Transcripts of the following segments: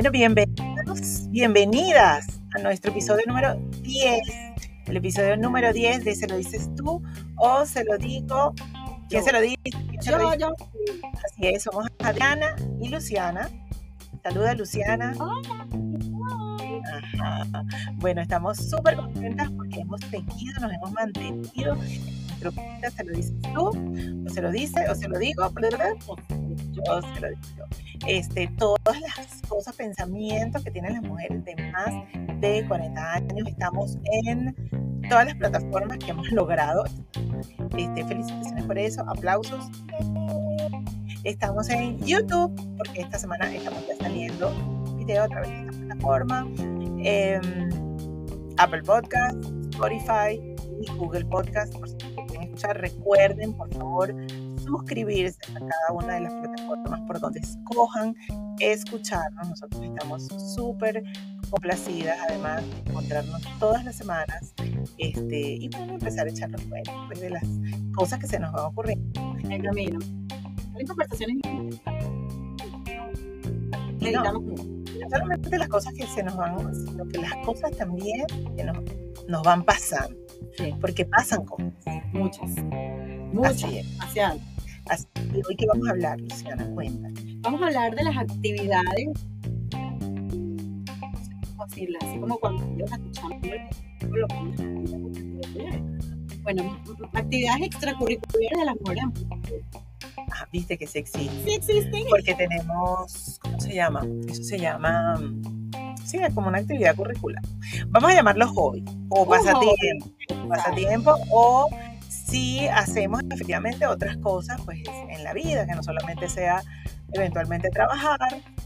Bueno, bienvenidos, bienvenidas a nuestro episodio número 10. El episodio número 10 de Se lo dices tú o se lo digo. ¿Quién se lo dice? yo, yo. Así es, somos Adriana y Luciana. Saluda, Luciana. Hola. Ajá. Bueno, estamos súper contentas porque hemos seguido, nos hemos mantenido. Podcast se lo dices tú, o se lo dice, o se lo digo, yo se lo digo. Este, todas las cosas, pensamientos que tienen las mujeres de más de 40 años, estamos en todas las plataformas que hemos logrado. Este, felicitaciones por eso, aplausos. Estamos en YouTube, porque esta semana estamos ya saliendo video a través de esta plataforma. Em, Apple Podcast, Spotify y Google Podcast, por si Recuerden, por favor, suscribirse a cada una de las plataformas por donde escojan escucharnos. Nosotros estamos súper complacidas, además de encontrarnos todas las semanas este, y bueno, empezar a echarnos cuenta pues, de las cosas que se nos van ocurriendo en el camino. Hay conversaciones no, no solamente las cosas que se nos van, sino que las cosas también que nos, nos van pasando. Sí. Porque pasan cosas. Muchas. Muchas. Así es. Demasiadas. Así, y hoy que vamos a hablar, Luciana, cuenta. Vamos a hablar de las actividades. No sé cómo decirlas, así como cuando lo Bueno, actividades extracurriculares de las mujeres. Ah, viste que sí existe. Sí existen. Porque tenemos, ¿cómo se llama? Eso se llama, sí, es como una actividad curricular. Vamos a llamarlo hobby o pasatiempo. hobby. Pasatiempo o si hacemos efectivamente otras cosas pues en la vida, que no solamente sea eventualmente trabajar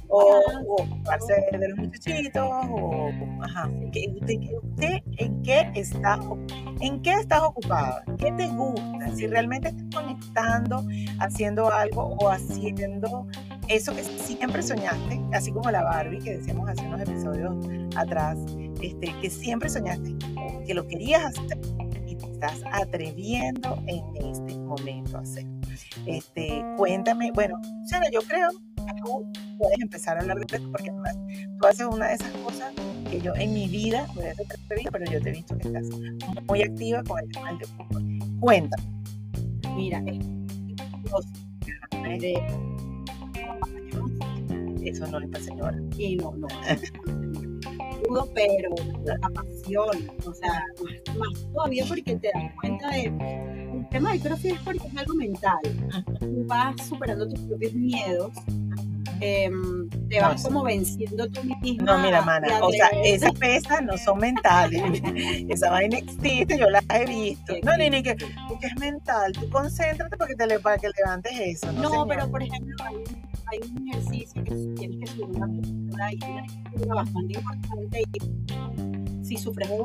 o, o ocuparse de los muchachitos o ajá, usted, usted en qué está en qué estás ocupada, qué te gusta, si realmente estás conectando, haciendo algo o haciendo eso que siempre soñaste, así como la Barbie que decíamos hace unos episodios atrás, este, que siempre soñaste que lo querías hacer y te estás atreviendo en este momento a hacer. Este, cuéntame, bueno, Sara, yo creo que tú puedes empezar a hablar de esto porque además tú haces una de esas cosas que yo en mi vida, voy a hacer pero yo te he visto que estás muy activa con el tema del deporte. Cuéntame. Mira, es de Eso no es para señora. y no, no. Dudo, pero la apasiona. O sea, más, más todavía porque te das cuenta de. El tema del crossfit es porque es algo mental. Tú vas superando tus propios miedos. em, te vas como venciendo tú misma. No, mira, mana, o sea, esas pesas no son mentales. Esa vaina existe, yo las he visto. No, ni, ni que, porque es mental. Tú concéntrate para que, te le, para que levantes eso. No, pero por ejemplo, hay, hay un ejercicio que tienes que subir una postura y una bastante importante. Y si sufres de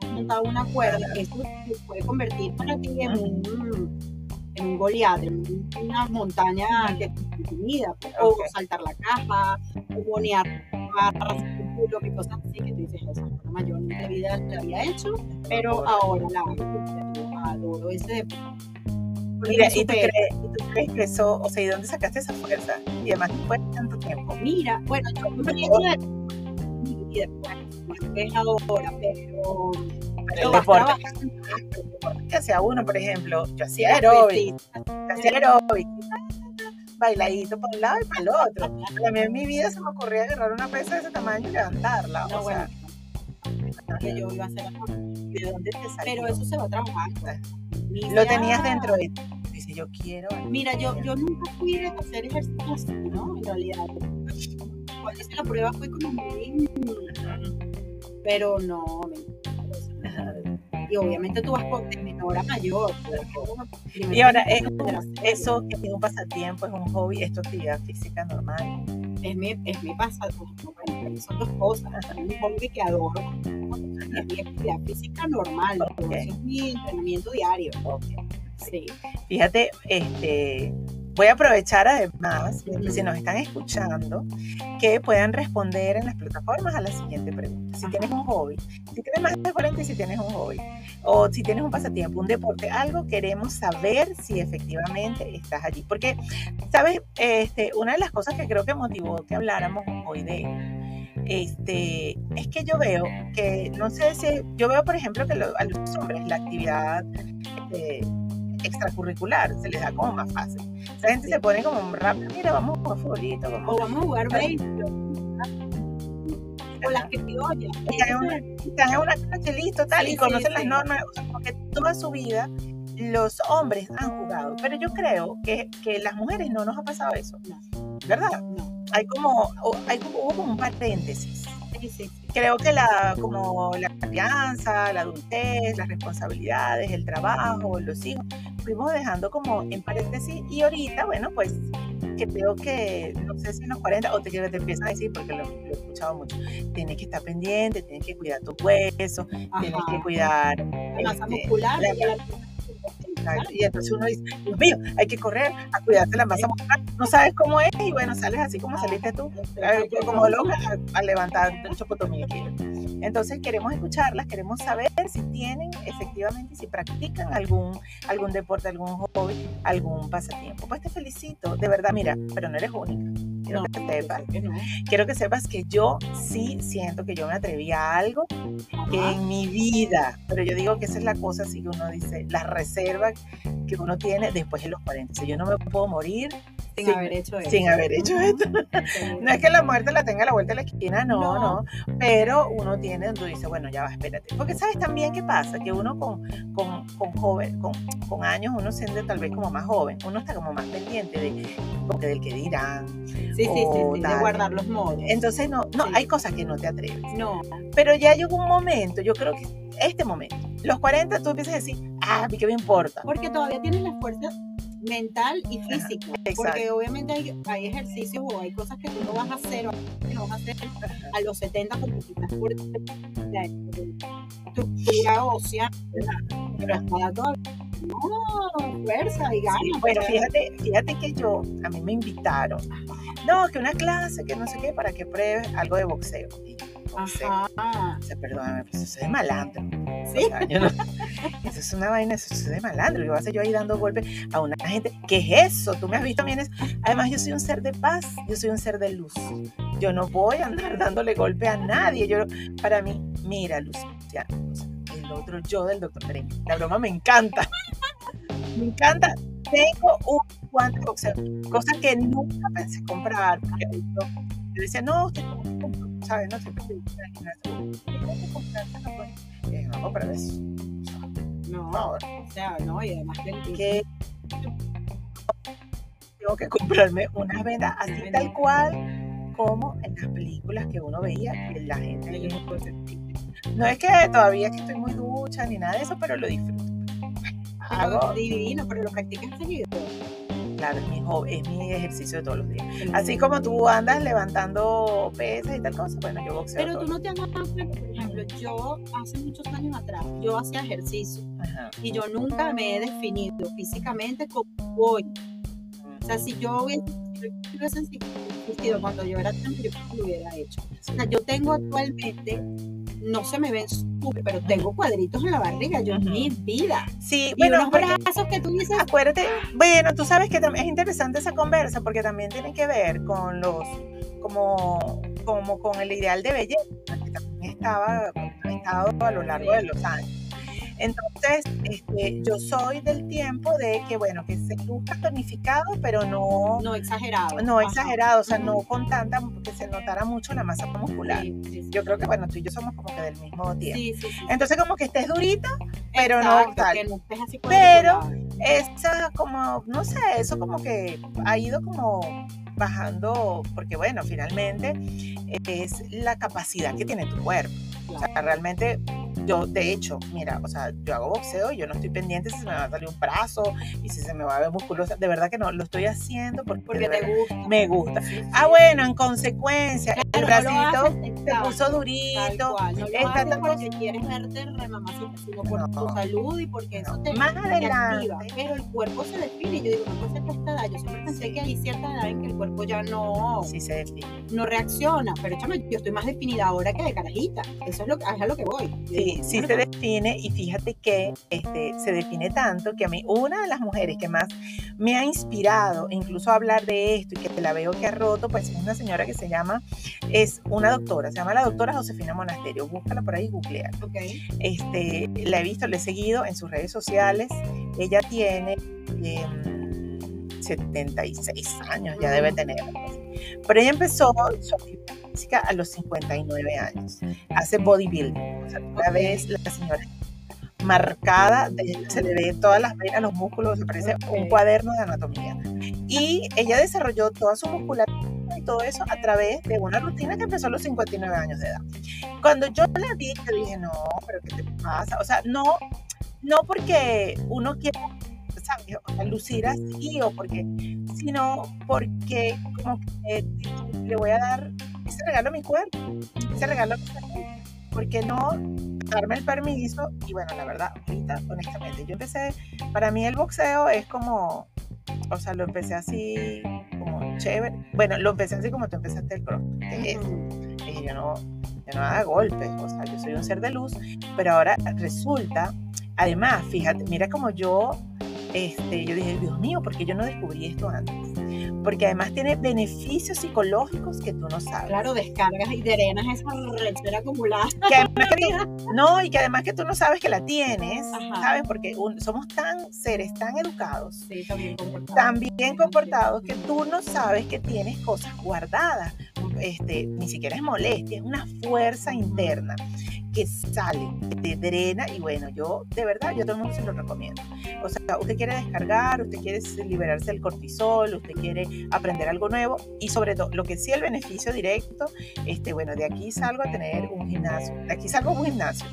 has montado una cuerda, eso se puede convertir para ti en un, en un Goliat, en un- una montaña intimida. pues, O Ok. saltar la caja, o bonear barras, culo, que cosas así que tú dices, esa es una mayor de vida la había hecho, pero ahora la adoro ese deporte. ¿y y tú crees eso, o sea, ¿y dónde sacaste esa fuerza? Y además después de tanto tiempo. Mira, bueno, yo no de mi vida, pues, ahora, pero Pero lo el deporte que hacía uno, por ejemplo, yo hacía aeróbic, hacía aeróbic, bailadito para un lado y para el otro. A mí en mi vida se me ocurría agarrar una pesa de ese tamaño y levantarla. No, o bueno, sea, que yo iba a hacer algo. ¿y ¿de dónde te salió? Pero eso se va trabajando. Ni Lo sea- tenías dentro de ti. Dice, yo quiero. Mira, yo, yo nunca fui de hacer ejercicio así, ¿no? En realidad. Cuando hice la prueba fui como muy. Pero no. me- Y obviamente tú vas con de menor a mayor. Y ahora, es, eso es un pasatiempo, es un hobby, es tu actividad física normal. es mi, es mi pasatiempo. Son dos cosas. Un hobby que adoro. Es mi actividad física normal. Es mi entrenamiento diario. Ok. Sí. Fíjate, este, Voy a aprovechar además, si nos están escuchando, que puedan responder en las plataformas a la siguiente pregunta. Si tienes un hobby, si tienes más de 40 y si tienes un hobby, o si tienes un pasatiempo, un deporte, algo, queremos saber si efectivamente estás allí. Porque, ¿sabes? Este, una de las cosas que creo que motivó que habláramos hoy de este, es que yo veo que, no sé si, yo veo, por ejemplo, que a los hombres la actividad eh, extracurricular se les da como más fácil. Esa gente se pone como rápido, mira, vamos a jugar futbolito, vamos, o vamos a jugar. O las que criollas. Están en una clase listo, tal, y conocen las normas, porque toda su vida los hombres han jugado. Pero yo creo que, que las mujeres no nos ha pasado eso. ¿Verdad? No. Hay como, hay como, hubo como un paréntesis Creo que la, como la crianza, la adultez, las responsabilidades, el trabajo, los hijos, fuimos dejando como en paréntesis. Y ahorita, bueno, pues que creo que, no sé si en los 40 o te, te empiezan a decir, porque lo, he escuchado mucho, tienes que estar pendiente, tienes que cuidar tus huesos, tienes que cuidar la masa este, muscular, y entonces uno dice, Dios mío, hay que correr a cuidarte la masa muscular. No sabes cómo es y bueno, sales así como saliste tú, como loca a, levantar un chocotomía Entonces queremos escucharlas, queremos saber si tienen efectivamente, si practican algún, algún deporte, algún hobby, algún pasatiempo. Pues te felicito, de verdad, mira, pero no eres única. Quiero que sepas. Quiero que sepas que yo sí siento que yo me atreví a algo que en mi vida, pero yo digo que esa es la cosa así que uno dice, la reserva que uno tiene después de los 40. yo no me puedo morir sin, haber hecho esto. Sin haber hecho esto. no es que la muerte la tenga a la vuelta de la esquina, no, no, Pero uno tiene donde dice, bueno, ya va, espérate. Porque sabes también qué pasa, que uno con, con, con joven, con, con, años, uno siente tal vez como más joven, uno está como más pendiente de, del que dirán. Sí, sí, sí, de guardar los modos. Entonces, no, no, hay cosas que no te atreves. No. Pero ya llegó un momento, yo creo que este momento, los 40, tú empiezas a decir, ah, ¿qué me importa? Porque todavía tienes la fuerza mental y física. Porque obviamente hay, ejercicios o hay cosas que tú no vas a hacer o que no vas a hacer a los 70 porque quizás por la estructura ósea, pero todavía no, fuerza y ganas. bueno, fíjate, fíjate que yo, a mí me invitaron, no, que una clase, que no sé qué, para que pruebes algo de boxeo. Ajá. O sea, perdóname, pues eso es de malandro. ¿Sí? eso es una vaina, eso es de malandro. Yo voy a hacer yo ahí dando golpes a una gente. ¿Qué es eso? Tú me has visto, vienes. Además, yo soy un ser de paz, yo soy un ser de luz. Yo no voy a andar dándole golpe a nadie. Yo, para mí, mira, Luz, ya, el otro yo del doctor Pereño. La broma me encanta. me encanta. Tengo un guante de boxeo, cosa que nunca pensé comprar. Porque yo, yo decía, no, usted ¿sabes? No siempre te gusta. Eh, no comprar eso. No, o sea, no, y además que tengo que comprarme unas vendas así tal cual como en las películas que uno veía que la gente no es que todavía que estoy muy ducha ni nada de eso, pero lo disfruto. Hago divino, pero lo practicas seguido claro, es mi, es mi ejercicio de todos los días. Así como tú andas levantando pesas y tal cosa, bueno, yo boxeo. Pero tú no te has dado cuenta, por ejemplo, yo hace muchos años atrás, yo hacía ejercicio y yo nunca me he definido físicamente como hoy. O sea, si yo hubiese existido cuando yo era tan yo lo hubiera hecho. O sea, yo tengo actualmente no se me ven súper, pero tengo cuadritos en la barriga, yo en mi vida. Sí, y bueno, unos brazos que tú dices. Acuérdate, bueno, tú sabes que es interesante esa conversa porque también tiene que ver con los, como, como con el ideal de belleza que también estaba, estado a lo largo de los años. Entonces, este, yo soy del tiempo de que, bueno, que se busca tonificado, pero no... No exagerado. No exagerado, o sea, no con tanta, que se notara mucho la masa muscular. yo creo que, bueno, tú y yo somos como que del mismo tiempo. Entonces, como que estés durita, pero no tal. pero esa como, no sé, eso como que ha ido como bajando, porque bueno, finalmente es la capacidad que tiene tu cuerpo. O sea, realmente yo, de hecho, mira, o sea, yo hago boxeo y yo no estoy pendiente si se me va a salir un brazo y si se me va a ver musculosa. De verdad que no, lo estoy haciendo porque, Porque te gusta. me gusta. Sí, sí. Ah, bueno, en consecuencia, el no bracito haces, se exacto, puso durito. no lo está tan- porque quieres verte remamacita, sino por tu No. salud y porque eso te, Más te adelante. activa. Pero el cuerpo se define. Yo digo, no puede ser que esta edad. Yo siempre pensé Sí. que hay cierta edad en que el cuerpo ya no, Sí, se define. no reacciona. Pero chama, yo estoy más definida ahora que de carajita. Eso es, lo, es a lo que voy. Yo Sí, se "Bueno, define y fíjate que este, se define tanto que a mí una de las mujeres que más me ha inspirado incluso a hablar de esto y que la veo que ha roto, pues es una señora que se llama, es una doctora, se llama la doctora Josefina Monasterio, búscala por ahí, googlea. Ok. Este, la he visto, la he seguido en sus redes sociales, ella tiene em, 76 años, ya debe tener. Pero ella empezó su física a los 59 años, hace bodybuilding, o sea, una vez la señora marcada, se le ve todas las venas, los músculos, se parece un cuaderno de anatomía. Y ella desarrolló toda su musculatura y todo eso a través de una rutina que empezó a los 59 años de edad. Cuando yo la vi, yo dije, no, pero ¿qué te pasa? O sea, no, no porque uno quiera, ¿sabes? O sea, lucir así o porque, sino porque como que le voy a dar ese regalo a mi cuerpo, ese regalo a mi salud. ¿Por qué no darme el permiso? Y bueno, la verdad, ahorita, honestamente, yo empecé, para mí el boxeo es como, o sea, lo empecé así, como chévere. Bueno, lo empecé así como tú empezaste el Ujú. dije, yo no, yo no haga golpes, o sea, yo soy un ser de luz, pero ahora resulta, además, fíjate, mira como yo, este, yo dije, Dios mío, ¿por qué yo no descubrí esto antes? Porque además tiene beneficios psicológicos que tú no sabes. Claro, descargas y drenas esa rechera acumulada. Que que tú- no, y que además que tú no sabes que la tienes, Ajá. ¿sabes? Porque un- somos tan seres tan educados Sí, también comportado. tan bien comportados que tú no sabes que tienes cosas guardadas. Este, ni siquiera es molestia, es una fuerza interna que sale, que te drena y bueno, yo de verdad, yo todo el mundo se lo recomiendo. O sea, usted quiere descargar, usted quiere liberarse del cortisol, usted quiere aprender algo nuevo y sobre todo, lo que sí el beneficio directo, este, bueno, de aquí salgo a tener un gimnasio, de aquí salgo a un gimnasio,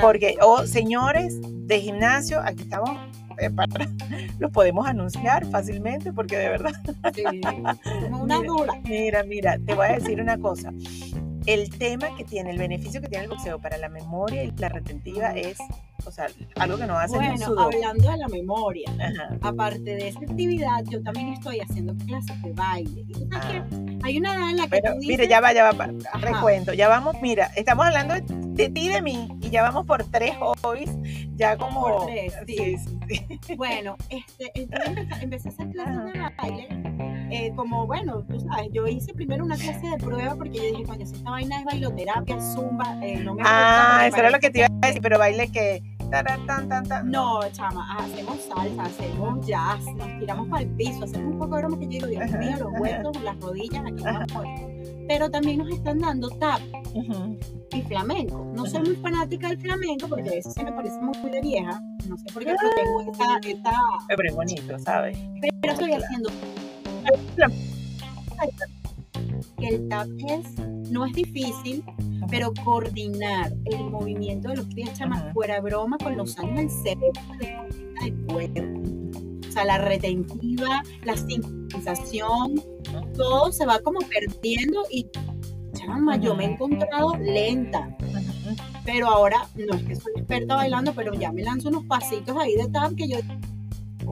porque, oh, señores de gimnasio, aquí estamos, eh, para- los podemos anunciar fácilmente, porque de verdad, Sí, una Mira. dura. mira, mira, te voy a decir una cosa. El tema que tiene, el beneficio que tiene el boxeo para la memoria y la retentiva es, o sea, algo que no hace Bueno, sudor. hablando de la memoria, Ajá. aparte de esa actividad, yo también estoy haciendo clases de baile. Y tú sabes Ah. que hay una edad en la que Pero tú mire, ya va, ya va, Ajá. recuento, ya vamos, mira, estamos hablando de, ti y de mí, y ya vamos por tres hobbies, ya como... Por tres, sí. sí, sí, sí. Bueno, este, entonces empecé, empecé a hacer clases Ajá. de baile. Eh, como bueno, tú sabes, yo hice primero una clase de prueba porque yo dije, coño, si esta vaina es bailoterapia, zumba, eh, no me Ah, eso era lo que te iba a decir, pero baile que... taran, tan, tan, tan. No, chama, hacemos salsa, hacemos jazz, nos tiramos para el piso, hacemos un poco de broma que yo digo, Dios mío, los huesos, las rodillas, aquí vamos a. Pero también nos están dando tap y flamenco. No soy muy fanática del flamenco porque eso sí me parece muy de vieja. No sé por qué, pero tengo esta, esta Pero es bonito, ¿sabes? pero estoy haciendo que el tap es, no es difícil, pero coordinar el movimiento de los pies, chama, Ajá. fuera broma, con los años el cerebro del cuerpo. O sea, la retentiva, la sincronización, todo se va como perdiendo y, chama, yo me he encontrado lenta. Pero ahora, no es que soy experta bailando, pero ya me lanzo unos pasitos ahí de tap que yo,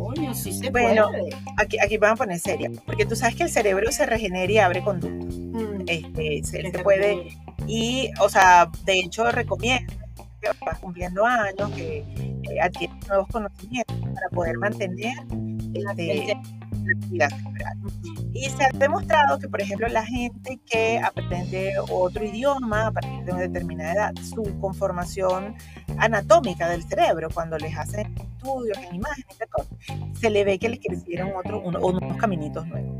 coño, sí se Bueno, puede. Aquí, aquí vamos a poner seria, porque tú sabes que el cerebro se regenera y abre conductos. Mm, Este, se, se puede, y, o sea, de hecho recomiendo que vas cumpliendo años, que eh, adquieras nuevos conocimientos para poder mantener este, actividad cerebral. Y se ha demostrado que, por ejemplo, la gente que aprende otro idioma a partir de una determinada edad, su conformación anatómica del cerebro, cuando les hacen estudios en imágenes, se le ve que les crecieron otro, uno- unos caminitos nuevos.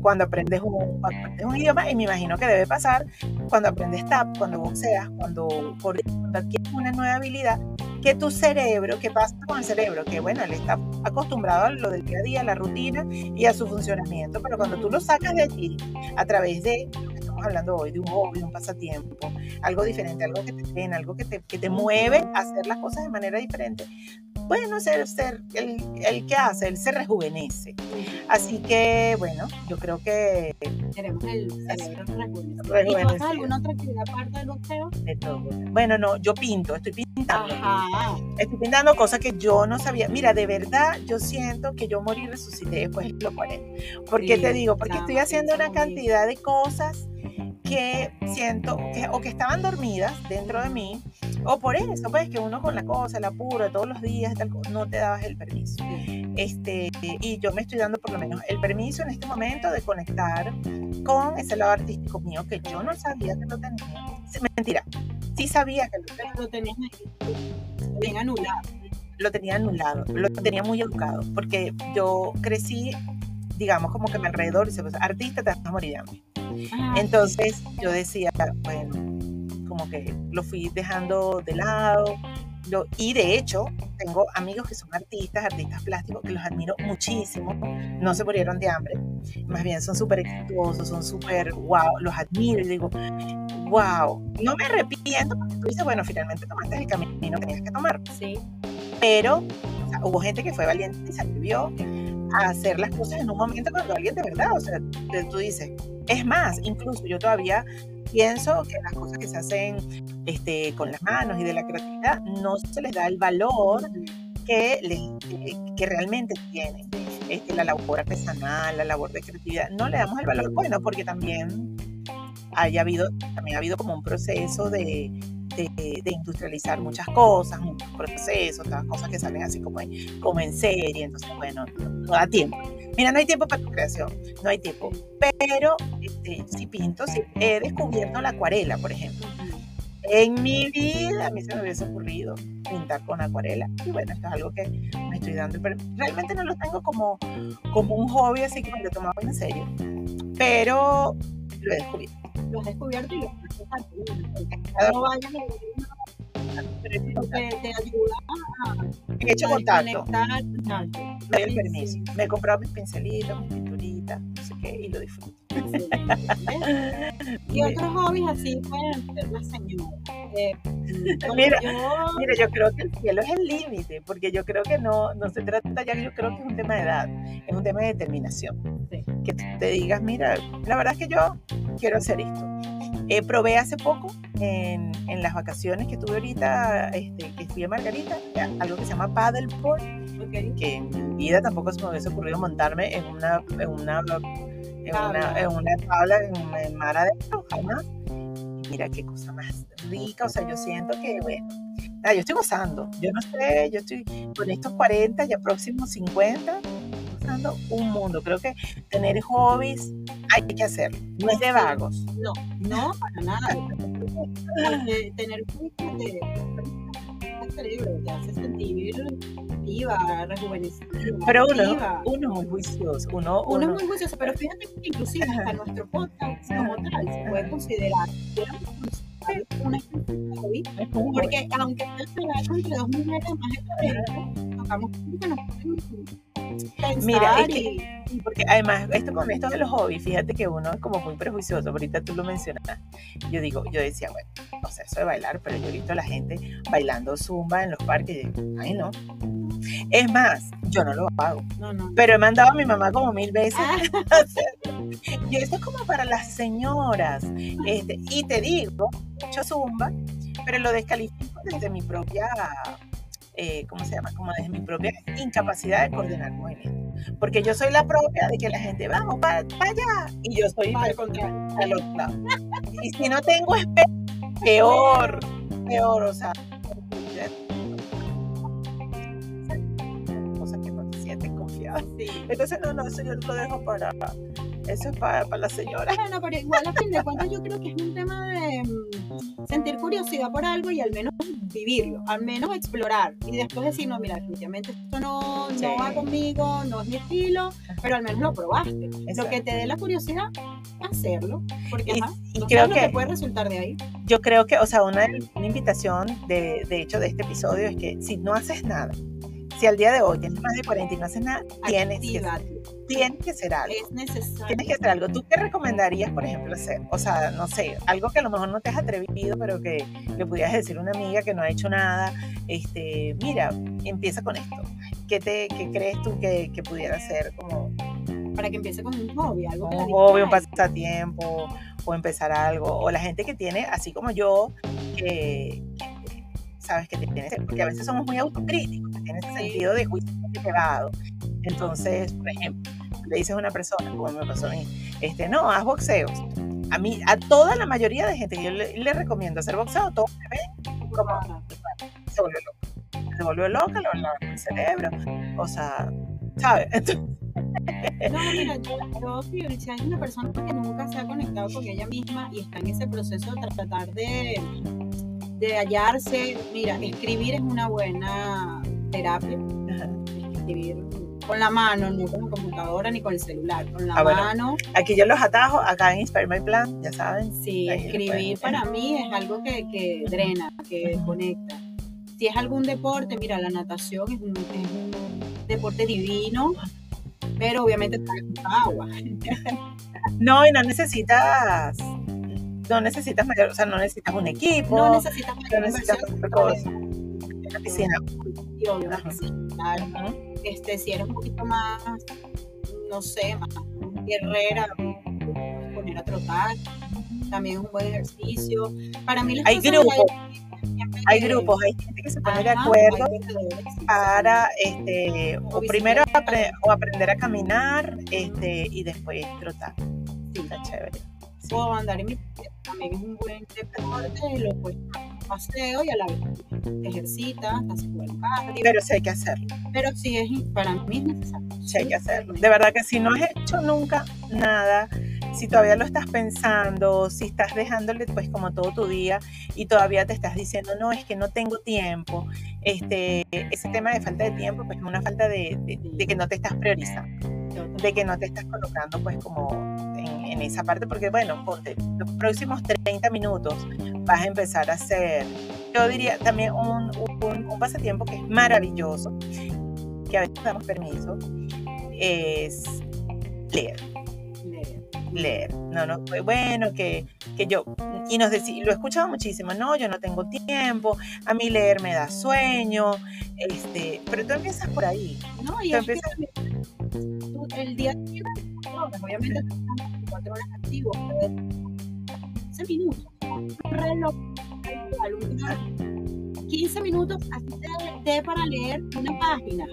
Cuando aprendes, un, cuando aprendes un idioma, y me imagino que debe pasar cuando aprendes tap, cuando boxeas, cuando, cuando adquieres una nueva habilidad, que tu cerebro, ¿qué pasa con el cerebro? Que bueno, él está acostumbrado a lo del día a día, a la rutina y a su funcionamiento, pero cuando tú lo sacas de allí a través de lo que estamos hablando hoy, de un hobby, un pasatiempo, algo diferente, algo que te llena, algo que te, que te mueve a hacer las cosas de manera diferente, bueno, ser, ser el, el que hace, él se rejuvenece. Así que, bueno, yo creo que... Tenemos el cerebro rejuvenecido. ¿Y tú rejuvenecido. haces alguna otra actividad aparte del boxeo? De todo. Bueno, no, yo pinto, estoy pintando. Ajá. Estoy pintando cosas que yo no sabía. Mira, de verdad, yo siento que yo morí y resucité después de los 40. ¿Por qué Sí, te digo? Porque estoy haciendo una cantidad de cosas que siento que, o que estaban dormidas dentro de mí, o por eso, pues que uno con la cosa, el apuro todos los días, tal no te dabas el permiso. Este, y yo me estoy dando por lo menos el permiso en este momento de conectar con ese lado artístico mío que yo no sabía que lo tenía. Mentira, sí sabía que lo tenía lo bien anulado. lo tenía anulado, lo tenía muy educado, porque yo crecí, digamos, como que a mi alrededor, dice, pues, artista te vas a morir de hambre. Ajá. Entonces yo decía, bueno, como que lo fui dejando de lado. lo- y de hecho, tengo amigos que son artistas, artistas plásticos, que los admiro muchísimo. No se murieron de hambre, más bien son súper exitosos, son súper, wow, los admiro y digo, wow, no me arrepiento porque tú dices, bueno, finalmente tomaste el camino que tenías que tomar Sí. pero o sea, hubo gente que fue valiente y se atrevió hacer las cosas en un momento cuando alguien de verdad, o sea, tú dices, es más, incluso yo todavía pienso que las cosas que se hacen este, con las manos y de la creatividad no se les da el valor que, les- que, que realmente tienen. Este, la labor artesanal, la labor de creatividad, no le damos el valor bueno porque también haya habido, también ha habido como un proceso de, de, de industrializar muchas cosas, muchos procesos, todas cosas que salen así como en, como en serie, entonces bueno, no, da tiempo. Mira, no hay tiempo para tu creación, no hay tiempo. Pero este, si pinto, si he descubierto la acuarela, por ejemplo. En mi vida a mí se me hubiese ocurrido pintar con acuarela. Y bueno, esto es algo que me estoy dando. Pero realmente no lo tengo como, como un hobby, así que me lo he tomado en serio. Pero lo he descubierto. Lo has descubierto y lo. Cada- No vayas a pero eso te, te ayuda a, He hecho contacto, me doy el Sí, permiso. sí. Me he comprado mis pincelitos, mis pinturitas, no sé qué, y lo disfruto. Y otros hobbies así pueden ser las señoras. Eh, Mira, yo, Mira, yo creo que el cielo es el límite, porque yo creo que no, no se trata ya, yo creo que es un tema de edad, es un tema de determinación. Que te digas, mira, la verdad es que yo quiero hacer esto. Eh, probé hace poco, en, en las vacaciones que tuve ahorita, este, que fui a Margarita, algo que se llama paddleboard, ok, que en mi vida tampoco se me hubiese ocurrido montarme en una, en una, en una, Tabla. en una tabla en, en mar adentro, jamás. Mira qué cosa más rica, o sea, yo siento que, bueno, nada, yo estoy gozando, yo no sé, yo estoy con estos 40, ya próximos 50, un mundo. Creo que tener hobbies hay que hacerlo, no es de vagos. no, no, para nada. Tener el cerebro te hace sentir viva, rejuvenecida. Pero uno, activa. uno es muy juicioso, uno, Uno uno, es muy juicioso, pero fíjate que inclusive hasta nuestro podcast como tal se puede considerar una hobby, es un hobby. porque aunque esté pegado entre dos mujeres más tocamos que nos pensar Mira, es y, que- porque además, esto con esto de los hobbies, fíjate que uno es como muy prejuicioso, ahorita tú lo mencionas. Yo digo, yo decía, bueno, o sea, eso de bailar, pero yo he visto a la gente bailando zumba en los parques y ay no. Es más, yo no lo hago, no, no. pero he mandado a mi mamá como mil veces Ah. Yo, esto es como para las señoras. Este, y te digo, he hecho zumba, pero lo descalifico desde mi propia, eh, ¿cómo se llama? Como desde mi propia incapacidad de coordinar movimientos. Porque yo soy la propia de que la gente, vamos, para allá. Y yo soy al contrario. al otro lado. Y si no tengo espejo, peor, peor, o sea. Cosas que no te sienten confiadas. Sí. Entonces, no, no, eso yo lo dejo para. Eso es para, para la señora. Bueno, pero igual a fin de cuentas yo creo que es un tema de mm, sentir curiosidad por algo y al menos vivirlo, al menos explorar y después decir, no, mira, definitivamente esto no, Sí. no va conmigo, no es mi estilo, pero al menos lo probaste. Lo Exacto. que te dé la curiosidad, hacerlo, porque Y- ajá, y no creo sabes lo que- que puede resultar de ahí. Yo creo que, o sea, una, una invitación, de, de hecho, de este episodio es que si no haces nada, si al día de hoy tienes más de 40 y no haces nada, tienes que. Tienes que hacer algo. Es necesario. Tienes que hacer algo. ¿Tú qué recomendarías, por ejemplo, hacer? O sea, no sé, algo que a lo mejor no te has atrevido, pero que le pudieras decir a una amiga que no ha hecho nada. Este, mira, empieza con esto. ¿Qué, te, qué crees tú que, que pudiera ser como Para que empiece con un hobby, algo que un hobby, un pasatiempo, o empezar algo? O la gente que tiene, así como yo, que, que, sabes que tiene, porque a veces somos muy autocríticos, que tiene ese sentido de juicio elevado. Entonces, por ejemplo, le dices a una persona, como me pasó a mí, este, no, haz boxeos. A mí, a toda la mayoría de gente que yo le, le recomiendo hacer boxeo, todo me ven como se volvió loca. Se volvió loca, lo el cerebro. O sea, ¿sabes? Entonces, No, mira, yo, yo hay una persona que nunca se ha conectado con ella misma y está en ese proceso de tratar de, de hallarse, mira, escribir es una buena terapia. Escribir con la mano, no con la computadora ni con el celular, con la Ah, bueno. mano. aquí yo los atajo, acá en Inspire My Plan, ya saben. Sí, escribir para mí es algo que, que drena, que conecta. Si es algún deporte, mira, la natación es un, es un deporte divino, pero obviamente trae mucha agua. No, y no necesitas, no necesitas mayor, o sea, no necesitas un equipo, No no, necesitas mayor necesitas inversión, otra cosa. En la piscina. obvio, claro. Este, si eres un poquito más, no sé, más guerrera, poner a trotar, también es un buen ejercicio. Para mí las Hay grupos, hay grupos, hay gente que se pone de acuerdo para, este, o O primero apre- o aprender a caminar, este, y después trotar. sí. Está chévere. Sí. o andar en bicicleta también es un buen deporte, lo puedes un paseo y a la vez te ejercitas, haces buen cardio, Pero sí hay que hacerlo. pero sí es, para mí es necesario. Sí hay que hacerlo. De verdad que si no has hecho nunca nada, si todavía lo estás pensando, si estás dejándole pues como todo tu día y todavía te estás diciendo, no, es que no tengo tiempo, este, ese tema de falta de tiempo pues es una falta de, de- de que no te estás priorizando, de que no te estás colocando pues como en, en esa parte, porque bueno, ponte, los próximos 30 minutos vas a empezar a hacer, yo diría también un, un, un pasatiempo que es maravilloso, que a veces damos permiso, es leer Leer. leer. No, no, fue bueno que, que yo, y nos decí- lo he escuchado muchísimo, no, yo no tengo tiempo, a mí leer me da sueño, este, pero tú empiezas por ahí. No, y Tú que empiezas- tú- el día tiene 24 horas, obviamente tú estás 24 horas activo, pero 15 minutos, un reloj, igual, un- 15 minutos así te dé para leer una página,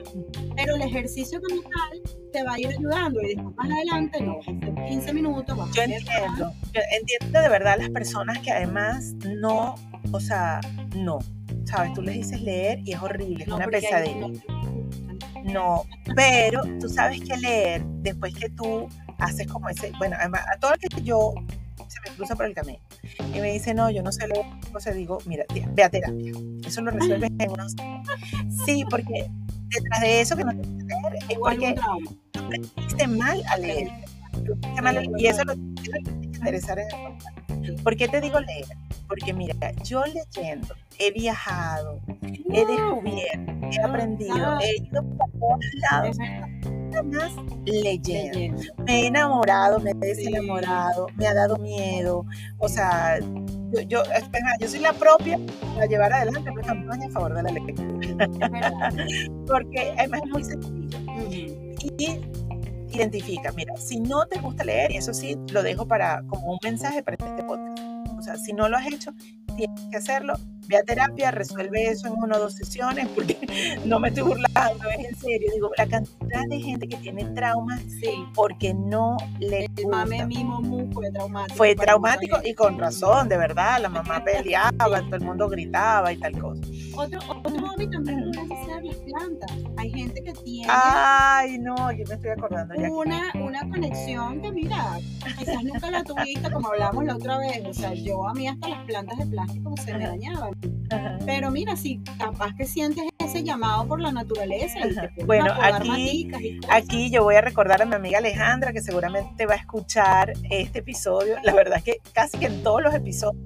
pero el ejercicio como tal te va a ir ayudando y después más adelante no vas a hacer 15 minutos, vas Yo a entiendo, yo entiendo de verdad las personas que además no, o sea, no, sabes, tú les dices leer y es horrible, es una hay- pesadilla. No, pero tú sabes que leer, después que tú haces como ese, bueno, además, a todo el que yo se me cruza por el camino y me dice, no, yo no sé leer, o sea, digo, mira, tía, ve a terapia. Eso lo resuelves en unos... Sí, porque detrás de eso que no te leer es porque aprendiste mal a leer. Tú aprendiste mal a leer, Y eso lo, lo tienes que enderezar en el. ¿Por qué te digo leer? Porque mira, yo leyendo he viajado, he descubierto, he aprendido, he ido por todos lados, Más leyendo. leyendo. Me he enamorado, me he desenamorado, me ha dado miedo. O sea, yo, yo, es más, yo soy la propia para llevar adelante una campaña a favor de la lectura. Porque además es muy sencillo. Y identifica, mira, si no te gusta leer, y eso sí lo dejo para como un mensaje para este podcast. O sea, si no lo has hecho, tienes que hacerlo. Ve a terapia, resuelve eso en una o dos sesiones, porque no me estoy burlando, es en serio. Digo, la cantidad de gente que tiene traumas Sí, porque no le el mame mu fue traumático. Fue traumático y con razón, de verdad. La mamá peleaba, todo el mundo gritaba y tal cosa. Otro, otro también las plantas. Hay gente que tiene Ay, no, yo me estoy acordando ya. una, una conexión que, mira, quizás nunca la tuviste, como hablamos la otra vez. O sea, yo a mí hasta las plantas de plástico se me dañaban. Pero mira, si capaz que sientes ese llamado por la naturaleza. Y Bueno, aquí- y. Aquí yo voy a recordar a mi amiga Alejandra, que seguramente va a escuchar este episodio. La verdad es que casi que en todos los episodios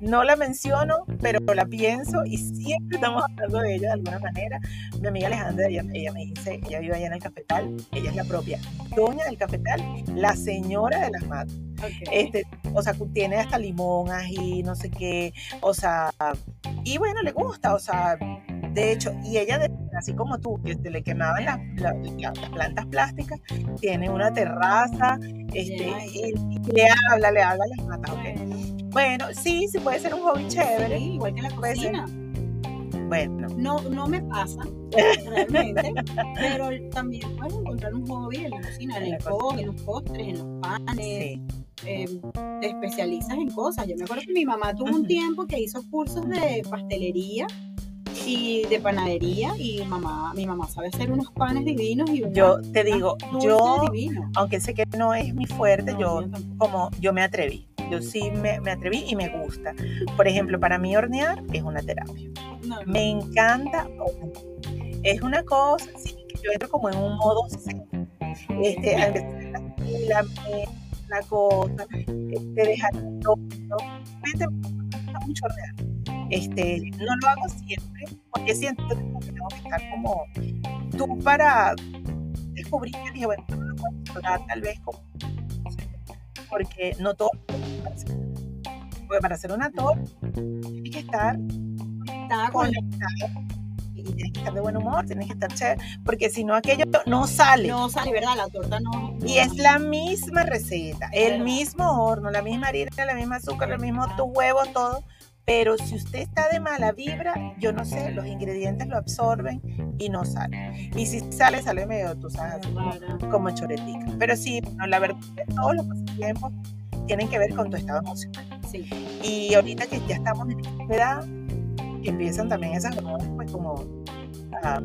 no la menciono, pero la pienso y siempre estamos hablando de ella de alguna manera. Mi amiga Alejandra, ella, ella me dice, ella vive allá en el cafetal, ella es la propia doña del cafetal, la señora de las matas. Ok. Este, o sea, tiene hasta limón, ají, no sé qué, o sea, y bueno, le gusta, o sea, de hecho, y ella, así como tú, que le quemaban las, la- la- las plantas plásticas, tiene una terraza, este, y, y le habla, le habla a las matas. Bueno, Bueno, sí, sí puede ser un hobby chévere, sí, igual que la cocina. bueno, No, no me pasa realmente, pero también puedes encontrar un hobby en la cocina, en el po- en los postres, en los panes, sí, eh, te especializas en cosas. Yo me acuerdo que mi mamá tuvo un tiempo que hizo cursos de pastelería y de panadería y mamá, mi mamá sabe hacer unos panes divinos y yo te digo, yo, aunque sé que no es mi fuerte, No, yo como yo me atreví. Yo sí me, me atreví y me gusta. Por ejemplo, para mí hornear es una terapia. No, no. Me encanta. Es una cosa, sí, que yo entro como en un modo. Este, a la, la, la cosa, este, dejar todo. Gusta mucho hornear. Este, no lo hago siempre, porque siento que tengo que estar como tú para descubrir que dije, bueno, no lo puedo explorar tal vez como porque no todo para hacer- porque para hacer una torta tienes que estar Estaba con conectado y tienes que estar de buen humor, tienes que estar chévere, porque si no aquello no sale. no sale, ¿verdad? La torta no. Y es la misma receta, el mismo horno, la misma harina, la misma azúcar, el mismo tu huevo, todo. Pero si usted está de mala vibra, yo no sé, los ingredientes lo absorben y no sale. Y si sale, sale medio, tú sabes, así como, choretica. Pero sí, bueno, la verdad es que todos los pasatiempos tienen que ver con tu estado emocional. Sí. Y ahorita que ya estamos en esta edad, que empiezan también esas hormonas, pues como a,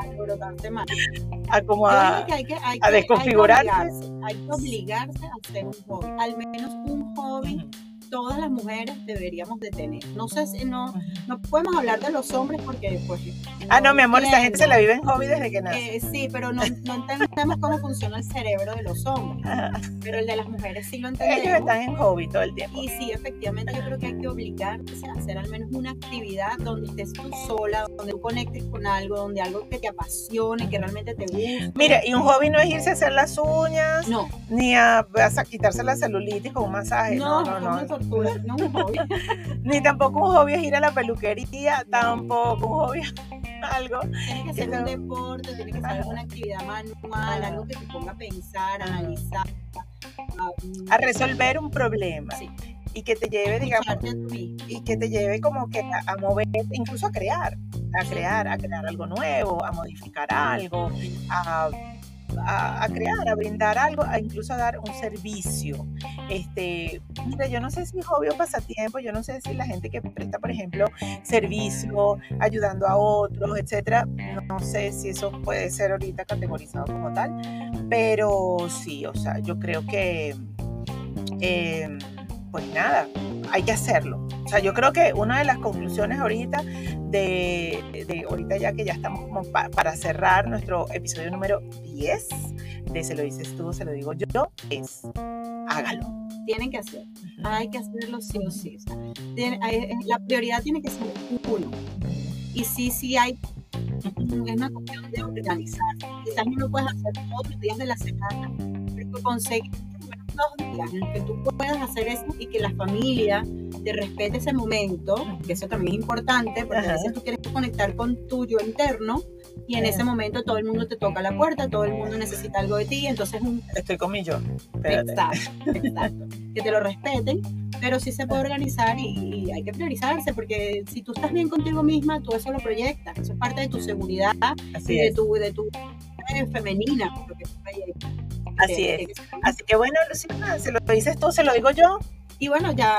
Alborotarte más. a como a, que hay que, hay a que- hay que desconfigurarse. obligarse, Hay que obligarse a hacer un hobby. Al menos un hobby todas las mujeres deberíamos de tener. No sé si no, no podemos hablar de los hombres porque pues Ah, no, mi amor, esta gente se la vive en hobby desde que nace. Eh, sí, pero no, no entendemos cómo funciona el cerebro de los hombres, Ajá. pero el de las mujeres sí lo Ellos entendemos. están en hobby todo el tiempo. Y sí, efectivamente, yo creo que hay que obligarse a hacer al menos una actividad donde estés tú sola, donde tú conectes con algo, donde algo que te apasione, que realmente te guste. Mira, y un hobby no es irse a hacer las uñas, no, ni a, a quitarse la celulitis con un masaje. no, No, no, no. una un hobby. Ni tampoco un hobby es ir a la peluquería, tampoco un hobby es algo. Tiene que ser un deporte, tiene que ser alguna actividad manual, algo que te ponga a pensar, a analizar, a, a resolver un problema sí, y que te lleve, digamos, y que te lleve como que a, a mover, incluso a crear, a crear, a crear algo nuevo, a modificar algo, a, a- a crear, a brindar algo, a incluso a dar un servicio. Este, mira, yo no sé si hobby o pasatiempo, yo no sé si la gente que presta, por ejemplo, servicio, ayudando a otros, etcétera, no, no sé si eso puede ser ahorita categorizado como tal, pero sí, o sea, yo creo que, eh, pues nada, hay que hacerlo. O sea, yo creo que una de las conclusiones ahorita, de, de ahorita ya que ya estamos como pa- para cerrar nuestro episodio número 10, de Se lo dices tú, se lo digo yo, es hágalo. Tienen que hacer, hay que hacerlo sí o sí. tiene- hay- la prioridad tiene que ser uno. Y sí, sí hay, es una cuestión de organizarse. Quizás no lo puedes hacer todos los días de la semana, pero conseguir dos días en que tú puedas hacer eso y que la familia te respete ese momento, que eso también es importante, porque Ajá. a veces tú quieres conectar con tu yo interno y en Ajá. ese momento todo el mundo te toca la puerta, todo el mundo necesita algo de ti, entonces un Estoy con mi yo. Espérate. Exacto, exacto. Que te lo respeten, pero sí se puede organizar y, y hay que priorizarse, porque si tú estás bien contigo misma, tú eso lo proyectas. Eso es parte de tu seguridad Así y de tu, de tu eh, femenina. lo que tú proyectas. Así es. Así que bueno, Luciana, se lo dices tú, se lo digo yo. Y bueno, ya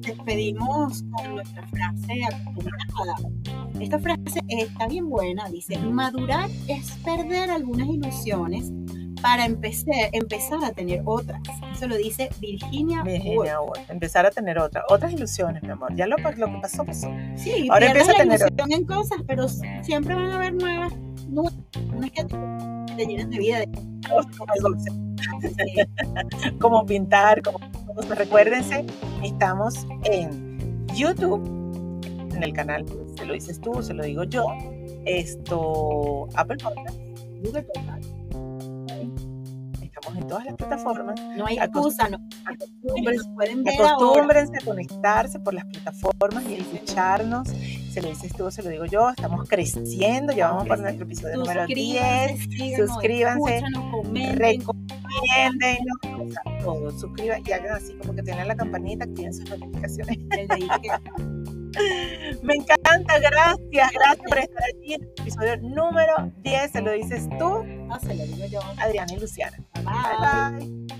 despedimos con nuestra frase acostumbrada. Esta frase está bien buena, dice, madurar es perder algunas ilusiones para empezar, empezar a tener otras. Eso lo dice Virginia. Virginia Woolf. Empezar a tener otras, otras ilusiones, mi amor. Ya lo, lo que pasó, pasó. Sí, Ahora empieza a tener ilusión en cosas, pero siempre van a haber nuevas. No, no es que te, llenen de vida. Sí. como pintar, como, como- recuérdense, estamos en YouTube, en el canal, se lo dices tú, se lo digo yo, esto, Apple Podcast, Google Podcast, estamos en todas las plataformas, No hay excusa, no. Nos pueden ver ahora. acostúmbrense a conectarse por las plataformas y escucharnos, se lo dices tú, se lo digo yo, estamos creciendo, ya vamos por nuestro episodio número 10, Suscríbanse, síganos, o sea, todo, suscriban y hagan así como que tienen la campanita, activen sus notificaciones. Me encanta, gracias, gracias por estar aquí en el episodio número 10, se lo dices tú, Ah, se lo digo yo. Adriana y Luciana. Bye. Bye bye.